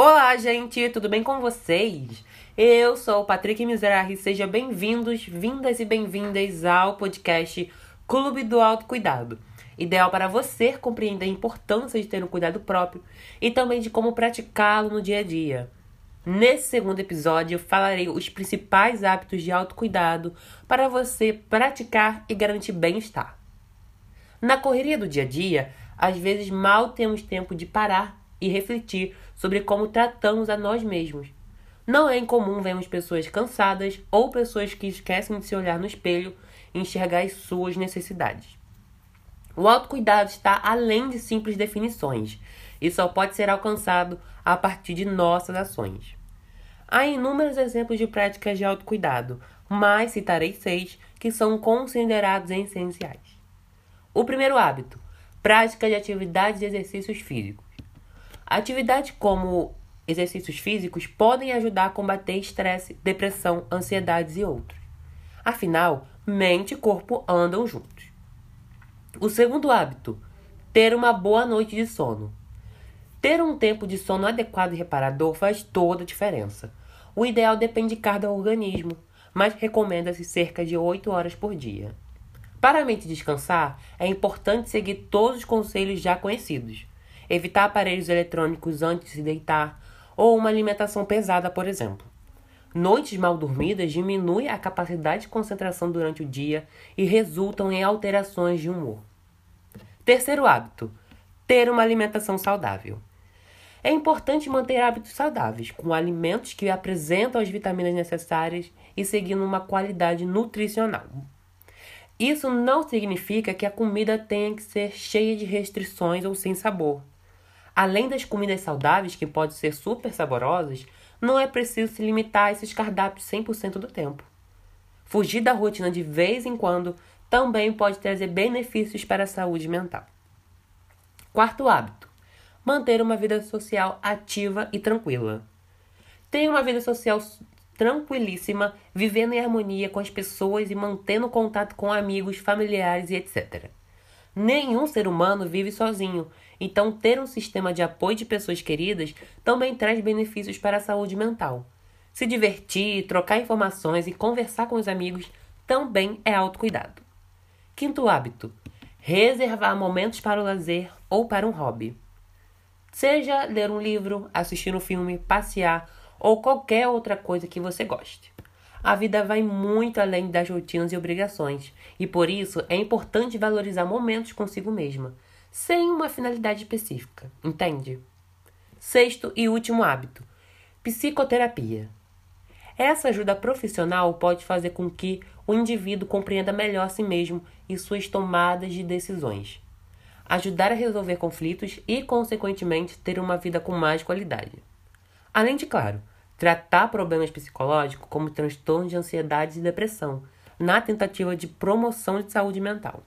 Olá, gente, tudo bem com vocês? Eu sou o Patrick Mizrahi, sejam bem-vindos, vindas e bem-vindas ao podcast Clube do Autocuidado. Ideal para você compreender a importância de ter um cuidado próprio e também de como praticá-lo no dia a dia. Nesse segundo episódio, eu falarei os principais hábitos de autocuidado para você praticar e garantir bem-estar. Na correria do dia a dia, às vezes mal temos tempo de parar e refletir sobre como tratamos a nós mesmos. Não é incomum vermos pessoas cansadas ou pessoas que esquecem de se olhar no espelho e enxergar as suas necessidades. O autocuidado está além de simples definições e só pode ser alcançado a partir de nossas ações. Há inúmeros exemplos de práticas de autocuidado, mas citarei seis que são considerados essenciais. O primeiro hábito: prática de atividades e exercícios físicos. Atividades como exercícios físicos podem ajudar a combater estresse, depressão, ansiedades e outros. Afinal, mente e corpo andam juntos. O segundo hábito: ter uma boa noite de sono. Ter um tempo de sono adequado e reparador faz toda a diferença. O ideal depende de cada organismo, mas recomenda-se cerca de 8 horas por dia. Para a mente descansar, é importante seguir todos os conselhos já conhecidos evitar aparelhos eletrônicos antes de se deitar ou uma alimentação pesada, por exemplo. Noites mal dormidas diminuem a capacidade de concentração durante o dia e resultam em alterações de humor. Terceiro hábito: ter uma alimentação saudável. É importante manter hábitos saudáveis, com alimentos que apresentam as vitaminas necessárias e seguindo uma qualidade nutricional. Isso não significa que a comida tenha que ser cheia de restrições ou sem sabor. Além das comidas saudáveis, que podem ser super saborosas, não é preciso se limitar a esses cardápios 100% do tempo. Fugir da rotina de vez em quando também pode trazer benefícios para a saúde mental. Quarto hábito: manter uma vida social ativa e tranquila. Tenha uma vida social tranquilíssima, vivendo em harmonia com as pessoas e mantendo contato com amigos, familiares e etc. Nenhum ser humano vive sozinho, então ter um sistema de apoio de pessoas queridas também traz benefícios para a saúde mental. Se divertir, trocar informações e conversar com os amigos também é autocuidado. Quinto hábito: reservar momentos para o lazer ou para um hobby. Seja ler um livro, assistir um filme, passear ou qualquer outra coisa que você goste. A vida vai muito além das rotinas e obrigações, e por isso é importante valorizar momentos consigo mesma, sem uma finalidade específica, entende? Sexto e último hábito: psicoterapia. Essa ajuda profissional pode fazer com que o indivíduo compreenda melhor si mesmo e suas tomadas de decisões, ajudar a resolver conflitos e, consequentemente, ter uma vida com mais qualidade. Além de, claro, tratar problemas psicológicos como transtornos de ansiedade e depressão, na tentativa de promoção de saúde mental.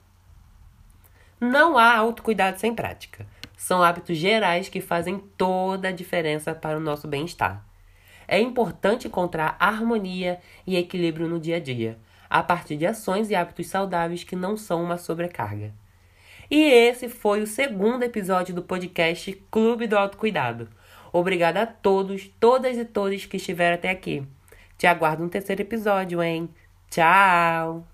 Não há autocuidado sem prática. São hábitos gerais que fazem toda a diferença para o nosso bem-estar. É importante encontrar harmonia e equilíbrio no dia a dia, a partir de ações e hábitos saudáveis que não são uma sobrecarga. E esse foi o segundo episódio do podcast Clube do Autocuidado. Obrigada a todos, todas e todos que estiveram até aqui. Te aguardo no terceiro episódio, hein? Tchau!